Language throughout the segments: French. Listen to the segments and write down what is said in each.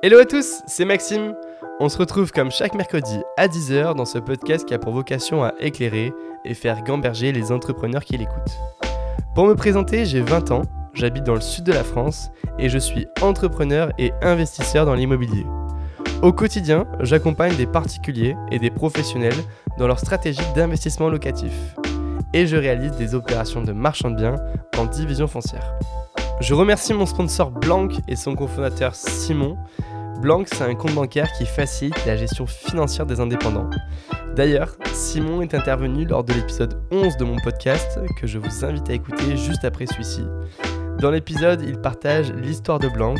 Hello à tous, c'est Maxime. On se retrouve comme chaque mercredi à 10h dans ce podcast qui a pour vocation à éclairer et faire gamberger les entrepreneurs qui l'écoutent. Pour me présenter, j'ai 20 ans, j'habite dans le sud de la France et je suis entrepreneur et investisseur dans l'immobilier. Au quotidien, j'accompagne des particuliers et des professionnels dans leur stratégie d'investissement locatif. Et je réalise des opérations de marchand de biens en division foncière. Je remercie mon sponsor Blanc et son cofondateur Simon. Blanc, c'est un compte bancaire qui facilite la gestion financière des indépendants. D'ailleurs, Simon est intervenu lors de l'épisode 11 de mon podcast que je vous invite à écouter juste après celui-ci. Dans l'épisode, il partage l'histoire de Blanc,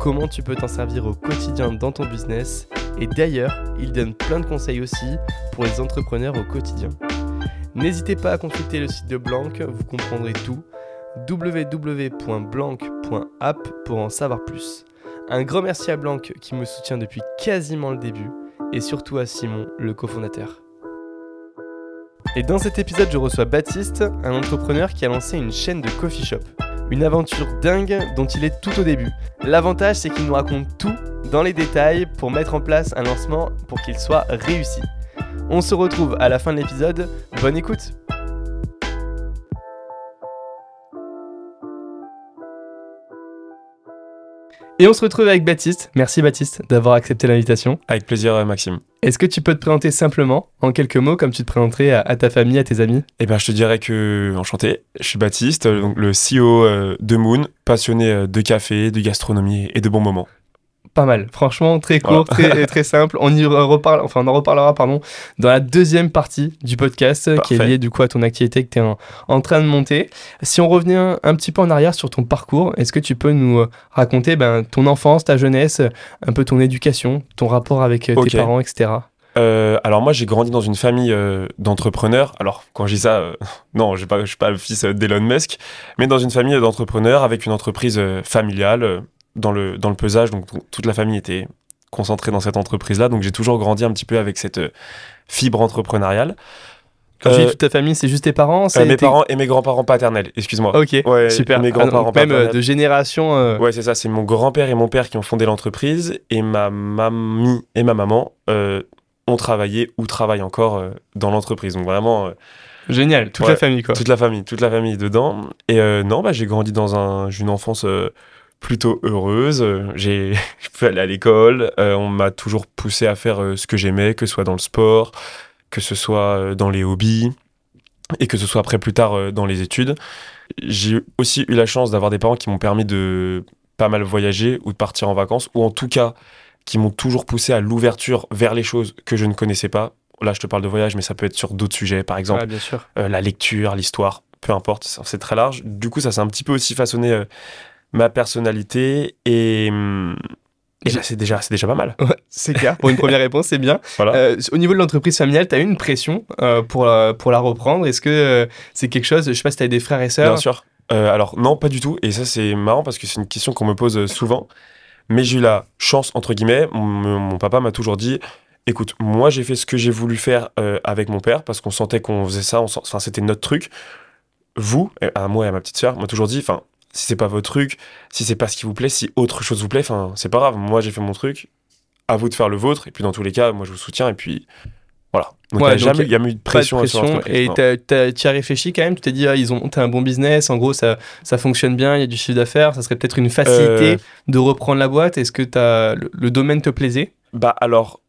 comment tu peux t'en servir au quotidien dans ton business, et d'ailleurs, il donne plein de conseils aussi pour les entrepreneurs au quotidien. N'hésitez pas à consulter le site de Blanc, vous comprendrez tout www.blanc.app pour en savoir plus. Un grand merci à Blanc qui me soutient depuis quasiment le début et surtout à Simon, le cofondateur. Et dans cet épisode, je reçois Baptiste, un entrepreneur qui a lancé une chaîne de coffee shop. Une aventure dingue dont il est tout au début. L'avantage, c'est qu'il nous raconte tout dans les détails pour mettre en place un lancement pour qu'il soit réussi. On se retrouve à la fin de l'épisode. Bonne écoute! Et on se retrouve avec Baptiste. Merci Baptiste d'avoir accepté l'invitation. Avec plaisir euh, Maxime. Est-ce que tu peux te présenter simplement, en quelques mots, comme tu te présenterais à, ta famille, à tes amis? Eh bien, je te dirais que, enchanté, je suis Baptiste, euh, donc le CEO euh, de Moon, passionné de café, de gastronomie et de bons moments pas mal. Franchement, très court, très, très simple. On y reparle, enfin, on en reparlera, pardon, dans la deuxième partie du podcast qui est liée du coup à ton activité que tu es en, train de monter. Si on revient un petit peu en arrière sur ton parcours, est-ce que tu peux nous euh, raconter ben, ton enfance, ta jeunesse, un peu ton éducation, ton rapport avec euh, tes parents, etc. Euh, alors moi j'ai grandi dans une famille d'entrepreneurs. Alors quand je dis ça, non, je ne suis pas le fils d'Elon Musk, mais dans une famille d'entrepreneurs avec une entreprise familiale dans le, dans le pesage, donc toute la famille était concentrée dans cette entreprise-là, donc j'ai toujours grandi un petit peu avec cette euh, fibre entrepreneuriale. Quand tu dis euh, toute ta famille, c'est juste tes parents euh, Mes parents et mes grands-parents paternels, excuse-moi. Ok, super. Mes grands-parents ah, Même de génération. Ouais, c'est ça, c'est mon grand-père et mon père qui ont fondé l'entreprise, et ma mamie et ma maman ont travaillé ou travaillent encore dans l'entreprise. Donc vraiment... Génial, toute la famille quoi. Toute la famille, toute la famille dedans. Et non, bah, j'ai grandi dans un, une enfance plutôt heureuse. J'ai pu aller à l'école. Euh, on m'a toujours poussé à faire euh, ce que j'aimais, que ce soit dans le sport, que ce soit euh, dans les hobbies et que ce soit après plus tard dans les études. J'ai aussi eu la chance d'avoir des parents qui m'ont permis de pas mal voyager ou de partir en vacances, ou en tout cas qui m'ont toujours poussé à l'ouverture vers les choses que je ne connaissais pas. Là, je te parle de voyage, mais ça peut être sur d'autres sujets, par exemple bien sûr. la lecture, l'histoire, peu importe, c'est très large. Du coup, ça s'est un petit peu aussi façonné ma personnalité et, hum, c'est déjà, c'est déjà pas mal. c'est clair. Pour une première réponse, c'est bien. Euh, au niveau de l'entreprise familiale, tu as eu une pression euh, pour, euh, pour la reprendre. Est-ce que c'est quelque chose, je sais pas si tu as des frères et sœurs? Bien sûr. alors, non, pas du tout. Et ça, c'est marrant parce que c'est une question qu'on me pose souvent. Mais j'ai eu la chance, entre guillemets. Mon, papa m'a toujours dit écoute, moi, j'ai fait ce que j'ai voulu faire avec mon père parce qu'on sentait qu'on faisait ça. Enfin, c'était notre truc. Vous, à moi et à ma petite sœur, m'a toujours dit enfin, si c'est pas votre truc, si c'est pas ce qui vous plaît, si autre chose vous plaît, enfin, c'est pas grave. Moi, j'ai fait mon truc. À vous de faire le vôtre. Et puis, dans tous les cas, moi, je vous soutiens. Et puis, voilà. Donc, il n'y a, jamais eu de pression. Pas de pression et tu as réfléchi quand même? Tu t'es dit, ah, ils ont un bon business. En gros, ça, ça fonctionne bien. Il y a du chiffre d'affaires. Ça serait peut-être une facilité euh. de reprendre la boîte. Est-ce que as, le, domaine te plaisait? Bah, alors.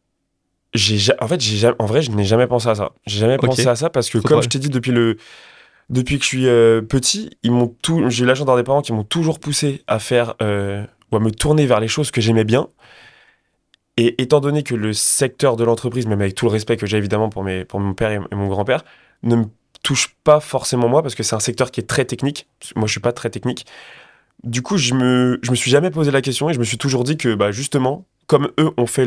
J'ai, en fait, j'ai, en vrai, je n'ai jamais pensé à ça. J'ai jamais pensé à ça parce que, comme je t'ai dit depuis le, depuis que je suis euh, petit, ils m'ont tout. J'ai eu la chance des parents qui m'ont toujours poussé à faire euh, ou à me tourner vers les choses que j'aimais bien. Et étant donné que le secteur de l'entreprise, même avec tout le respect que j'ai évidemment pour, mes, pour mon père et, mon grand-père, ne me touche pas forcément moi parce que c'est un secteur qui est très technique. Moi, je suis pas très technique. Du coup, je me, je me suis jamais posé la question et je me suis toujours dit que, bah, justement, comme eux ont fait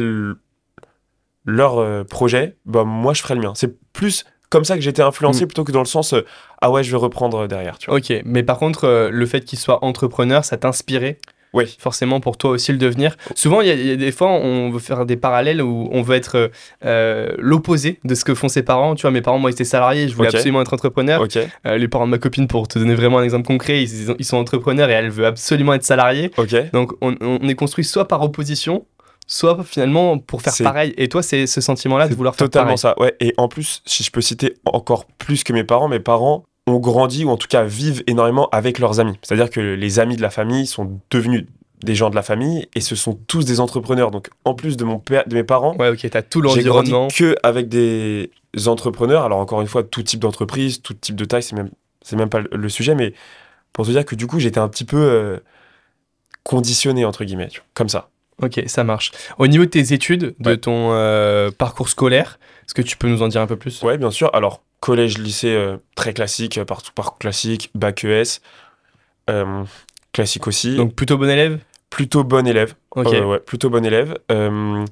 leur euh, projet, bah, moi, je ferai le mien. C'est plus comme ça que j'étais influencé mm. plutôt que dans le sens euh, ah ouais je vais reprendre derrière tu vois. ok mais par contre euh, le fait qu'il soit entrepreneur ça t'inspirait oui. Forcément pour toi aussi le devenir? Souvent, il y, a des fois, on veut faire des parallèles où on veut être euh, l'opposé de ce que font ses parents. Tu vois, mes parents, moi, ils étaient salariés, je voulais absolument être entrepreneur. les parents de ma copine, pour te donner vraiment un exemple concret, ils, sont entrepreneurs et elle veut absolument être salariée. Donc, on, on, est construit soit par opposition, soit finalement pour faire pareil. Et toi, c'est ce sentiment-là de vouloir faire pareil. Totalement ça, ouais. Et en plus, si je peux citer encore plus que mes parents, mes parents ont grandi ou en tout cas vivent énormément avec leurs amis. C'est-à-dire que les amis de la famille sont devenus des gens de la famille et ce sont tous des entrepreneurs. Donc en plus de mon père, de mes parents, ouais, ok, t'as tout l'environnement. J'ai grandi que avec des entrepreneurs. Alors encore une fois, tout type d'entreprise, tout type de taille, c'est même c'est même pas le sujet, mais pour te dire que du coup j'étais un petit peu euh, conditionné entre guillemets, comme ça. Ok, ça marche. Au niveau de tes études, de ton euh, parcours scolaire, est-ce que tu peux nous en dire un peu plus? Ouais, bien sûr. Alors collège, lycée, euh, très classique, partout parcours classique, bac ES classique aussi. Donc plutôt bon élève? Plutôt bon élève. Ok. ouais, plutôt bon élève. Euh,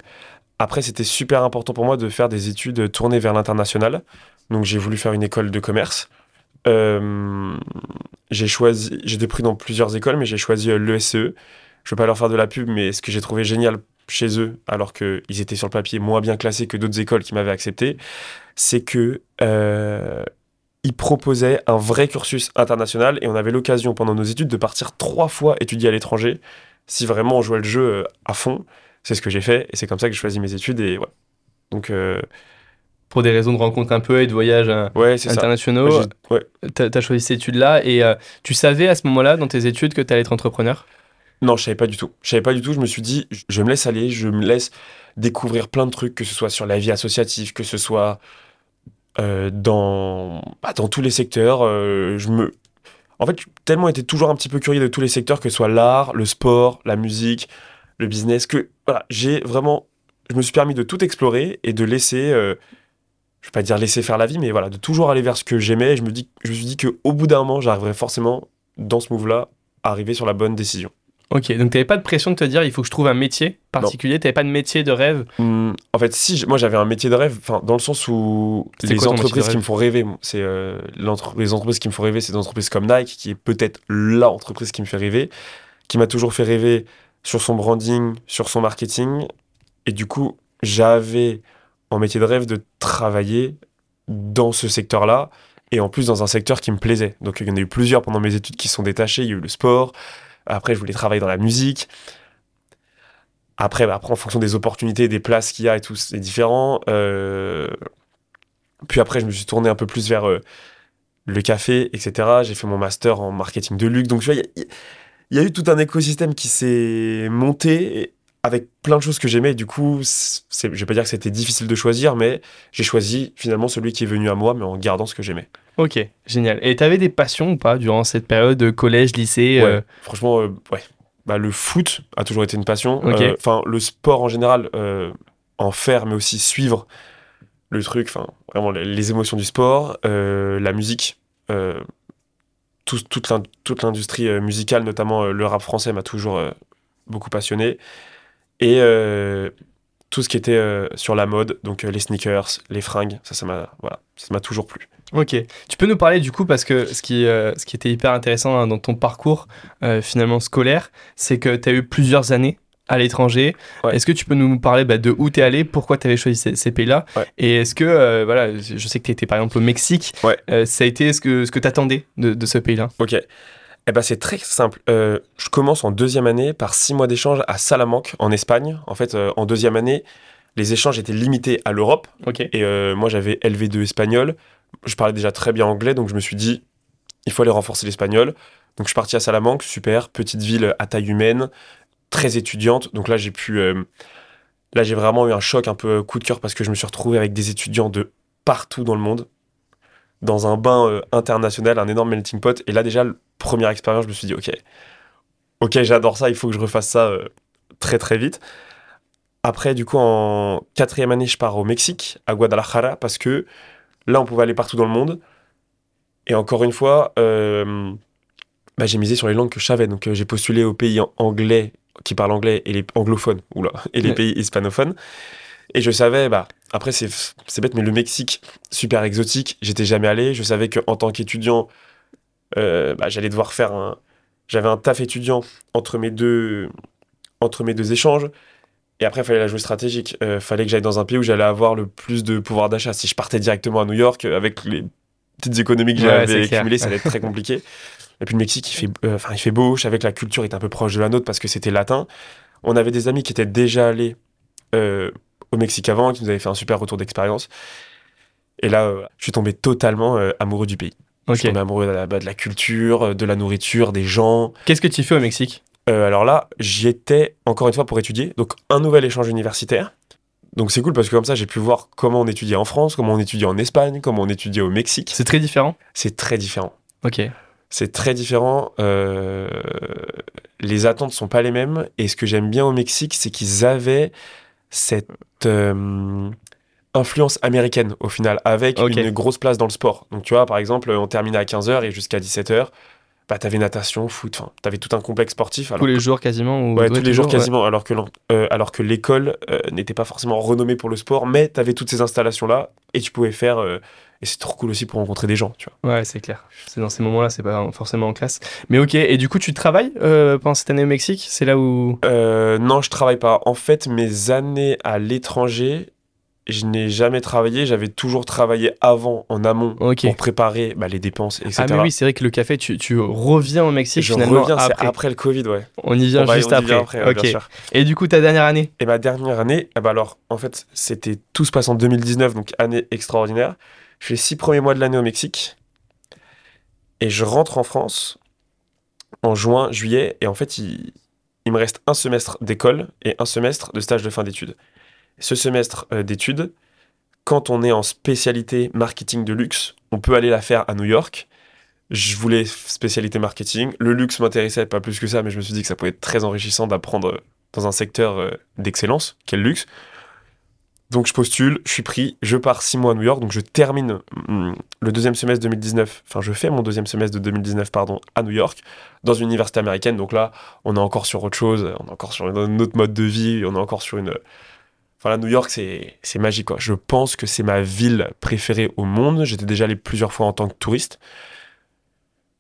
après, c'était super important pour moi de faire des études tournées vers l'international. Donc j'ai voulu faire une école de commerce. Euh, j'ai choisi, j'étais pris dans plusieurs écoles, mais j'ai choisi euh, l'ESCE. Je ne veux pas leur faire de la pub, mais ce que j'ai trouvé génial chez eux, alors qu'ils étaient sur le papier moins bien classés que d'autres écoles qui m'avaient accepté, c'est que il proposait un vrai cursus international et on avait l'occasion pendant nos études de partir trois fois étudier à l'étranger si vraiment on jouait le jeu euh, à fond. C'est ce que j'ai fait et c'est comme ça que j'ai choisi mes études et ouais. Donc euh, pour des raisons de rencontre un peu et de voyages euh, ouais, internationaux, tu as, choisi ces études-là et tu savais à ce moment-là dans tes études que tu allais être entrepreneur? Non, je savais pas du tout. Je savais pas du tout. Je me suis dit, je me laisse aller, je me laisse découvrir plein de trucs, que ce soit sur la vie associative, que ce soit euh, dans, bah, dans tous les secteurs. Euh, je me... En fait, tellement été toujours un petit peu curieux de tous les secteurs, que ce soit l'art, le sport, la musique, le business, que voilà, j'ai vraiment. Je me suis permis de tout explorer et de laisser. Euh, je vais pas dire laisser faire la vie, mais voilà, de toujours aller vers ce que j'aimais. je me, je me suis dit qu'au bout d'un moment, j'arriverais forcément, dans ce move-là, à arriver sur la bonne décision. Ok, donc tu n'avais pas de pression de te dire il faut que je trouve un métier particulier, tu n'avais pas de métier de rêve mmh, En fait, si, moi j'avais un métier de rêve, dans le sens où les entreprises qui me font rêver, c'est euh, les entreprises qui me font rêver, c'est des entreprises comme Nike, qui est peut-être la entreprise qui me fait rêver, qui m'a toujours fait rêver sur son branding, sur son marketing, et du coup j'avais en métier de rêve de travailler dans ce secteur-là, et en plus dans un secteur qui me plaisait. Donc il y en a eu plusieurs pendant mes études qui sont détachés, il y a eu le sport, après, je voulais travailler dans la musique. Après, bah, après en fonction des opportunités, des places qu'il y a et tout, c'est différent. Euh, puis après, je me suis tourné un peu plus vers euh, le café, etc. J'ai fait mon master en marketing de luxe. Donc, tu vois, il y, a eu tout un écosystème qui s'est monté avec plein de choses que j'aimais. Du coup, je vais pas dire que c'était difficile de choisir, mais j'ai choisi finalement celui qui est venu à moi, mais en gardant ce que j'aimais. Ok, génial. Et tu avais des passions ou pas durant cette période de collège, lycée ouais, euh Franchement, euh, ouais. Bah, le foot a toujours été une passion. Euh, enfin, le sport en général, en faire, mais aussi suivre le truc, enfin, vraiment les, émotions du sport, la musique. Tout, toute l'industrie musicale, notamment le rap français, m'a toujours beaucoup passionné et tout ce qui était euh, sur la mode, donc euh, les sneakers, les fringues, ça, ça m'a voilà, ça m'a toujours plu. Ok, tu peux nous parler du coup parce que ce qui, ce qui était hyper intéressant hein, dans ton parcours finalement scolaire, c'est que tu as eu plusieurs années à l'étranger. Est-ce que tu peux nous parler bah, de où tu es allé, pourquoi tu avais choisi ces, pays-là? Et est-ce que, voilà, je sais que tu étais par exemple au Mexique, ça a été ce que, ce que tu attendais de, de ce pays-là? Ok. Eh ben c'est très simple. Euh, je commence en deuxième année par six mois d'échange à Salamanque, en Espagne. En fait, euh, en deuxième année, les échanges étaient limités à l'Europe. Et euh, moi, j'avais LV2 espagnol. Je parlais déjà très bien anglais, donc je me suis dit, il faut aller renforcer l'espagnol. Donc je suis parti à Salamanque, super, petite ville à taille humaine, très étudiante. Donc là, j'ai pu... là, j'ai vraiment eu un choc, un peu coup de cœur, parce que je me suis retrouvé avec des étudiants de partout dans le monde dans un bain international, un énorme melting pot. Et là, déjà, première expérience, je me suis dit, ok, ok, j'adore ça, il faut que je refasse ça euh, très très vite. Après, du coup, en quatrième année, je pars au Mexique, à Guadalajara, parce que là, on pouvait aller partout dans le monde. Et encore une fois, euh, bah, j'ai misé sur les langues que je savais. Donc, euh, j'ai postulé aux pays anglais, qui parlent anglais, et les anglophones, oula, et les pays hispanophones. Et je savais, bah, après, c'est bête, mais le Mexique, super exotique, j'étais jamais allé. Je savais qu'en tant qu'étudiant, euh, bah, j'allais devoir faire un. J'avais un taf étudiant entre mes deux, entre mes deux échanges. Et après, il fallait la jouer stratégique. Il euh, fallait que j'aille dans un pays où j'allais avoir le plus de pouvoir d'achat. Si je partais directement à New York, euh, avec les petites économies que j'avais accumulées, ça allait être très compliqué. Et puis le Mexique, il fait, enfin, il fait beau. Je savais que la culture est un peu proche de la nôtre parce que c'était latin. On avait des amis qui étaient déjà allés au Mexique avant, qui nous avait fait un super retour d'expérience. Et là, je suis tombé totalement amoureux du pays. Je suis tombé amoureux de la, de la, culture, de la nourriture, des gens. Qu'est-ce que tu fais au Mexique? Alors là, j'y étais encore une fois pour étudier. Donc, un nouvel échange universitaire. Donc c'est cool parce que comme ça, j'ai pu voir comment on étudiait en France, comment on étudiait en Espagne, comment on étudiait au Mexique. C'est très différent? C'est très différent. Ok. C'est très différent. Euh, les attentes sont pas les mêmes. Et ce que j'aime bien au Mexique, c'est qu'ils avaient cette euh, influence américaine au final, avec une grosse place dans le sport. Donc tu vois, par exemple, on terminait à 15h et jusqu'à 17h bah, t'avais natation, foot, enfin, t'avais tout un complexe sportif. tous les jours quasiment Ouais, tous les jours quasiment, alors que, euh, alors que l'école euh, n'était pas forcément renommée pour le sport, mais t'avais toutes ces installations-là et tu pouvais faire. Euh, et c'est trop cool aussi pour rencontrer des gens, tu vois. Ouais, c'est clair. C'est dans ces moments-là, c'est pas forcément en classe. Mais ok, et du coup, tu travailles pendant cette année au Mexique? C'est là où. non, je travaille pas. En fait, mes années à l'étranger, je n'ai jamais travaillé, j'avais toujours travaillé avant, en amont, pour préparer bah, les dépenses, etc. Ah mais oui, c'est vrai que le café, tu, tu reviens au Mexique je finalement reviens, après. après le Covid, ouais. On y vient juste après. Et du coup, ta dernière année? Et ma dernière année, eh ben alors, en fait, c'était tout se passe en 2019, donc année extraordinaire. Je fais six premiers mois de l'année au Mexique, et je rentre en France en juin, juillet, et en fait, il, me reste un semestre d'école et un semestre de stage de fin d'études ce semestre euh, d'études, quand on est en spécialité marketing de luxe, on peut aller la faire à New York. Je voulais spécialité marketing. Le luxe m'intéressait pas plus que ça, mais je me suis dit que ça pouvait être très enrichissant d'apprendre dans un secteur euh, d'excellence, quel luxe. Donc je postule, je suis pris, je pars six mois à New York, donc je termine mm, le deuxième semestre 2019, enfin je fais mon deuxième semestre de 2019, pardon, à New York, dans une université américaine. Donc là, on est encore sur autre chose, on est encore sur un autre mode de vie, on est encore sur une, Enfin, New York, c'est magique. Quoi. Je pense que c'est ma ville préférée au monde. J'étais déjà allé plusieurs fois en tant que touriste.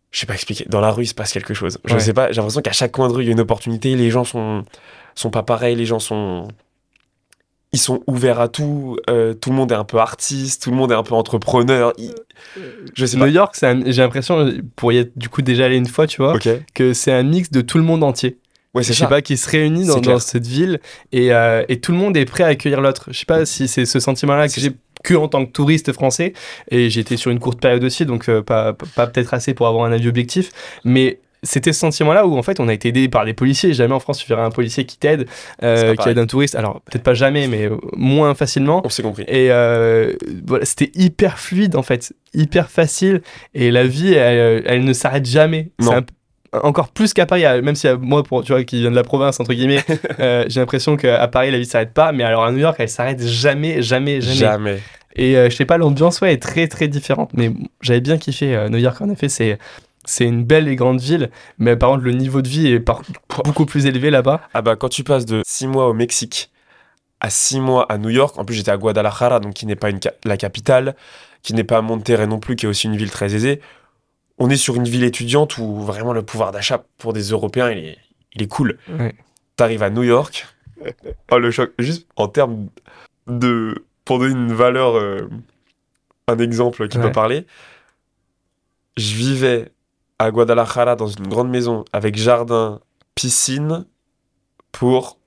Je sais pas expliquer. Dans la rue, il se passe quelque chose. Je ne sais pas. J'ai l'impression qu'à chaque coin de rue, il y a une opportunité. Les gens sont, sont pas pareils. Les gens sont. Ils sont ouverts à tout. Euh, tout le monde est un peu artiste. Tout le monde est un peu entrepreneur. Je sais New York, j'ai l'impression, pour y être du coup déjà allé une fois, tu vois, que c'est un mix de tout le monde entier. Ouais, je sais pas, qui se réunit dans, cette ville et, euh, et, tout le monde est prêt à accueillir l'autre. Je sais pas si c'est ce sentiment-là que j'ai que en tant que touriste français et j'étais sur une courte période aussi, donc euh, pas, pas peut-être assez pour avoir un avis objectif, mais c'était ce sentiment-là où en fait on a été aidé par des policiers. Jamais en France tu verrais un policier qui t'aide, euh, qui aide un touriste. Alors peut-être pas jamais, mais moins facilement. On s'est compris. Et voilà, c'était hyper fluide en fait, hyper facile. Et la vie, elle, elle ne s'arrête jamais. C'est encore plus qu'à Paris, euh, même si euh, moi, pour, tu vois, qui vient de la province, entre guillemets, euh, j'ai l'impression qu'à Paris, la vie s'arrête pas, mais alors à New York, elle s'arrête jamais, jamais, jamais. Jamais. Et je sais pas, l'ambiance, ouais, est très, très différente, mais j'avais bien kiffé New York, en effet, c'est. C'est une belle et grande ville, mais par contre, le niveau de vie est beaucoup plus élevé là-bas. Ah bah, quand tu passes de 6 mois au Mexique à 6 mois à New York, en plus j'étais à Guadalajara, donc qui n'est pas une la capitale, qui n'est pas Monterrey non plus, qui est aussi une ville très aisée on est sur une ville étudiante où vraiment le pouvoir d'achat pour des Européens, il est, il est cool. T'arrives à New York, oh le choc, juste en termes de... Pour donner une valeur, euh, un exemple qui peut parler, je vivais à Guadalajara dans une grande maison avec jardin, piscine pour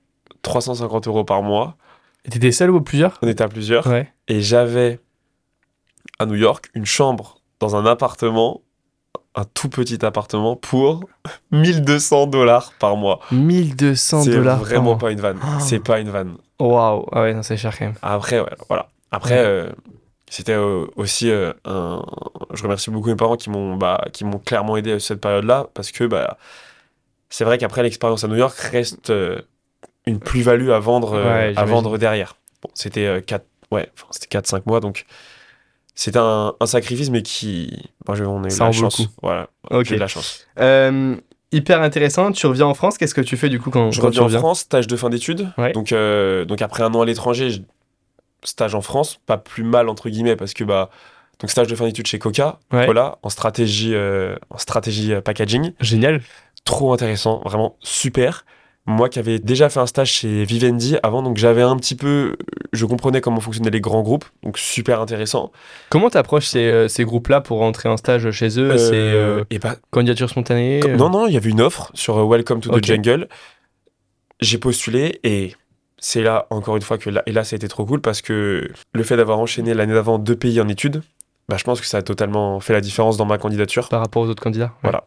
350 euros par mois. Et t'étais seul ou plusieurs? On était à plusieurs. Et j'avais à New York une chambre dans un appartement un tout petit appartement pour 1200 dollars par mois. 1200 dollars. C'est vraiment pas une vanne. C'est pas une vanne. Waouh. Ah ouais, c'est cher quand même. Après, voilà. Après, euh, c'était euh, aussi euh, un. Je remercie beaucoup mes parents qui m'ont bah, qui m'ont clairement aidé à cette période-là parce que bah, c'est vrai qu'après l'expérience à New York reste une plus-value à vendre à vendre derrière. Bon, c'était 4 ouais, c'était 4 5 mois donc c'est un, sacrifice, mais qui. Bon, on a eu la chance. Voilà. J'ai de la chance. Euh, hyper intéressant. Tu reviens en France. Qu'est-ce que tu fais du coup quand, je reviens en France Stage de fin d'études. Donc, euh, donc après un an à l'étranger, stage en France, pas plus mal entre guillemets parce que bah donc stage de fin d'études chez Coca, voilà, en stratégie euh, en stratégie packaging. Génial. Trop intéressant, vraiment super moi qui avais déjà fait un stage chez Vivendi avant, donc j'avais un petit peu, je comprenais comment fonctionnaient les grands groupes, donc super intéressant. Comment t'approches ces, euh, ces groupes-là pour rentrer en stage chez eux? C'est euh, euh bah, candidature spontanée Non, non, il y avait une offre sur Welcome to the Jungle. J'ai postulé et c'est là, encore une fois, que là, et là, ça a été trop cool parce que le fait d'avoir enchaîné l'année d'avant deux pays en études, bah, je pense que ça a totalement fait la différence dans ma candidature. Par rapport aux autres candidats Voilà.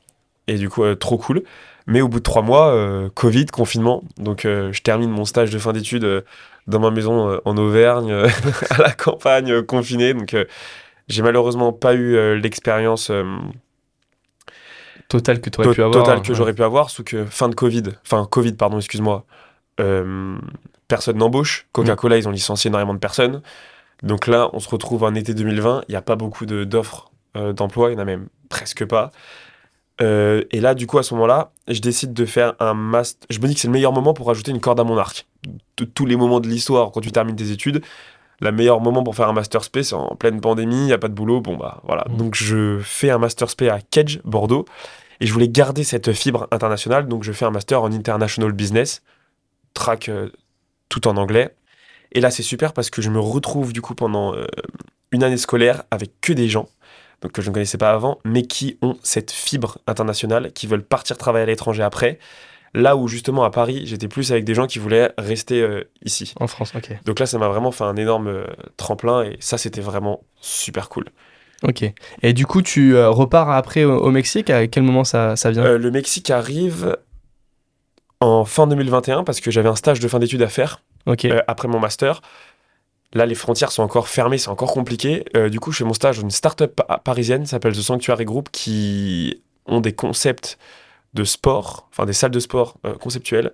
Et du coup, euh, trop cool. Mais au bout de trois mois, euh, Covid, confinement. Donc, euh, je termine mon stage de fin d'études dans ma maison en Auvergne, à la campagne, confiné. Donc, j'ai malheureusement pas eu l'expérience totale que tu aurais pu avoir. Totale que j'aurais pu avoir, sous que fin de Covid, enfin, Covid, pardon, excuse-moi, personne n'embauche. Coca-Cola, ils ont licencié énormément de personnes. Donc là, on se retrouve en été 2020, il n'y a pas beaucoup d'offres d'emploi, il n'y en a même presque pas. Euh, et là, du coup, à ce moment-là, je décide de faire un master. Je me dis que c'est le meilleur moment pour ajouter une corde à mon arc. De tous les moments de l'histoire, quand tu termines tes études, le meilleur moment pour faire un master spé, c'est en pleine pandémie, il n'y a pas de boulot. Bon, bah voilà. Mmh. Donc, je fais un master spé à Kedge, Bordeaux. Et je voulais garder cette fibre internationale. Donc, je fais un master en international business, track euh, tout en anglais. Et là, c'est super parce que je me retrouve, du coup, pendant euh, une année scolaire avec que des gens donc que je ne connaissais pas avant, mais qui ont cette fibre internationale, qui veulent partir travailler à l'étranger après. Là où justement à Paris, j'étais plus avec des gens qui voulaient rester euh, ici. En France, ok. Donc là, ça m'a vraiment fait un énorme euh, tremplin et ça, c'était vraiment super cool. Ok. Et du coup, tu repars après au, Mexique? À quel moment ça, ça vient? Le Mexique arrive en fin 2021 parce que j'avais un stage de fin d'études à faire après mon master. Là, les frontières sont encore fermées, c'est encore compliqué. Euh, du coup, je fais mon stage dans une start-up parisienne, s'appelle The Sanctuary Group, qui ont des concepts de sport, enfin des salles de sport euh, conceptuelles